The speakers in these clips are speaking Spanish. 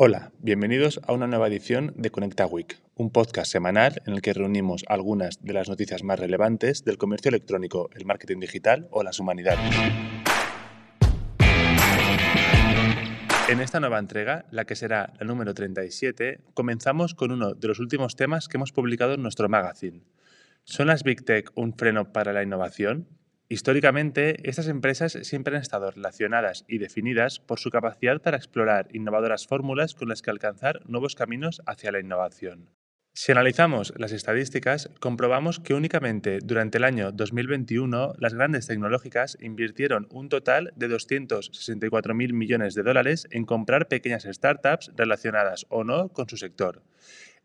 Hola, bienvenidos a una nueva edición de Conecta Week, un podcast semanal en el que reunimos algunas de las noticias más relevantes del comercio electrónico, el marketing digital o las humanidades. En esta nueva entrega, la que será la número 37, comenzamos con uno de los últimos temas que hemos publicado en nuestro magazine. ¿Son las Big Tech un freno para la innovación? Históricamente, estas empresas siempre han estado relacionadas y definidas por su capacidad para explorar innovadoras fórmulas con las que alcanzar nuevos caminos hacia la innovación. Si analizamos las estadísticas, comprobamos que únicamente durante el año 2021 las grandes tecnológicas invirtieron un total de 264.000 millones de dólares en comprar pequeñas startups relacionadas o no con su sector.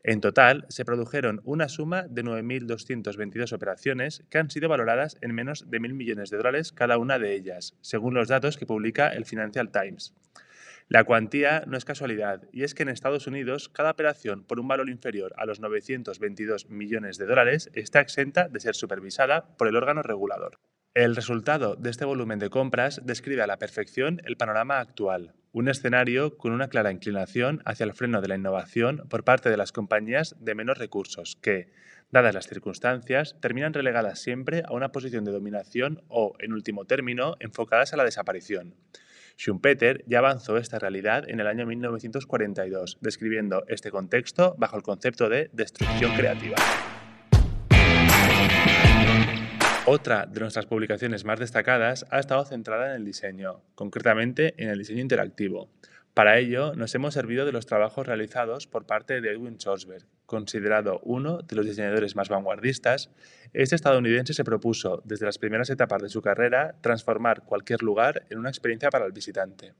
En total, se produjeron una suma de 9.222 operaciones que han sido valoradas en menos de 1.000 millones de dólares cada una de ellas, según los datos que publica el Financial Times. La cuantía no es casualidad, y es que en Estados Unidos cada operación por un valor inferior a los 922 millones de dólares está exenta de ser supervisada por el órgano regulador. El resultado de este volumen de compras describe a la perfección el panorama actual, un escenario con una clara inclinación hacia el freno de la innovación por parte de las compañías de menos recursos que, dadas las circunstancias, terminan relegadas siempre a una posición de dominación o, en último término, enfocadas a la desaparición. Schumpeter ya avanzó esta realidad en el año 1942, describiendo este contexto bajo el concepto de destrucción creativa. Otra de nuestras publicaciones más destacadas ha estado centrada en el diseño, concretamente en el diseño interactivo. Para ello, nos hemos servido de los trabajos realizados por parte de Edwin Schwarzberg, considerado uno de los diseñadores más vanguardistas. Este estadounidense se propuso, desde las primeras etapas de su carrera, transformar cualquier lugar en una experiencia para el visitante.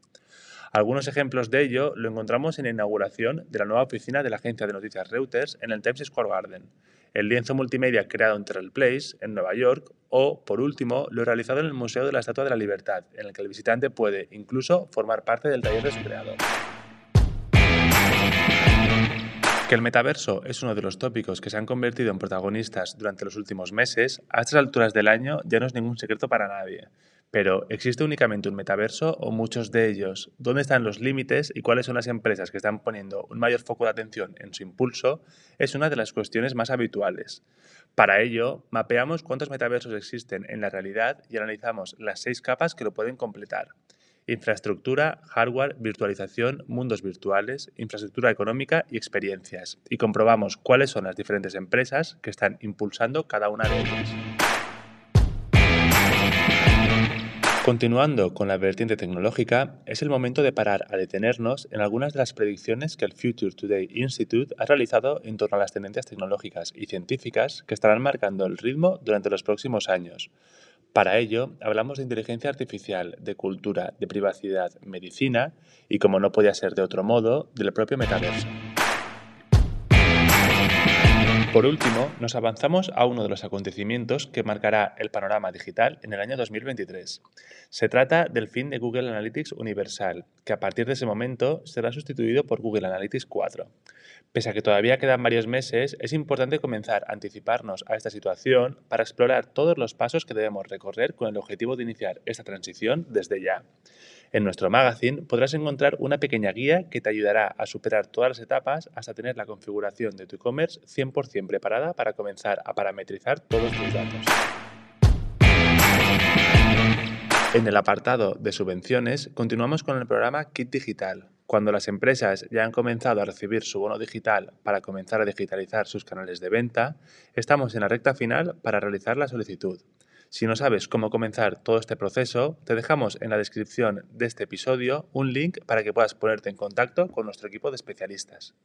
Algunos ejemplos de ello lo encontramos en la inauguración de la nueva oficina de la agencia de noticias Reuters en el Times Square Garden, el lienzo multimedia creado en Terrell Place, en Nueva York, o, por último, lo realizado en el Museo de la Estatua de la Libertad, en el que el visitante puede incluso formar parte del taller de su creador. Que el metaverso es uno de los tópicos que se han convertido en protagonistas durante los últimos meses, a estas alturas del año ya no es ningún secreto para nadie. Pero, ¿existe únicamente un metaverso o muchos de ellos? ¿Dónde están los límites y cuáles son las empresas que están poniendo un mayor foco de atención en su impulso? Es una de las cuestiones más habituales. Para ello, mapeamos cuántos metaversos existen en la realidad y analizamos las seis capas que lo pueden completar. Infraestructura, hardware, virtualización, mundos virtuales, infraestructura económica y experiencias. Y comprobamos cuáles son las diferentes empresas que están impulsando cada una de ellas. Continuando con la vertiente tecnológica, es el momento de parar a detenernos en algunas de las predicciones que el Future Today Institute ha realizado en torno a las tendencias tecnológicas y científicas que estarán marcando el ritmo durante los próximos años. Para ello, hablamos de inteligencia artificial, de cultura, de privacidad, medicina y, como no podía ser de otro modo, del propio metaverso. Por último, nos avanzamos a uno de los acontecimientos que marcará el panorama digital en el año 2023. Se trata del fin de Google Analytics Universal, que a partir de ese momento será sustituido por Google Analytics 4. Pese a que todavía quedan varios meses, es importante comenzar a anticiparnos a esta situación para explorar todos los pasos que debemos recorrer con el objetivo de iniciar esta transición desde ya. En nuestro magazine podrás encontrar una pequeña guía que te ayudará a superar todas las etapas hasta tener la configuración de tu e-commerce 100% preparada para comenzar a parametrizar todos tus datos. En el apartado de subvenciones, continuamos con el programa Kit Digital. Cuando las empresas ya han comenzado a recibir su bono digital para comenzar a digitalizar sus canales de venta, estamos en la recta final para realizar la solicitud. Si no sabes cómo comenzar todo este proceso, te dejamos en la descripción de este episodio un link para que puedas ponerte en contacto con nuestro equipo de especialistas.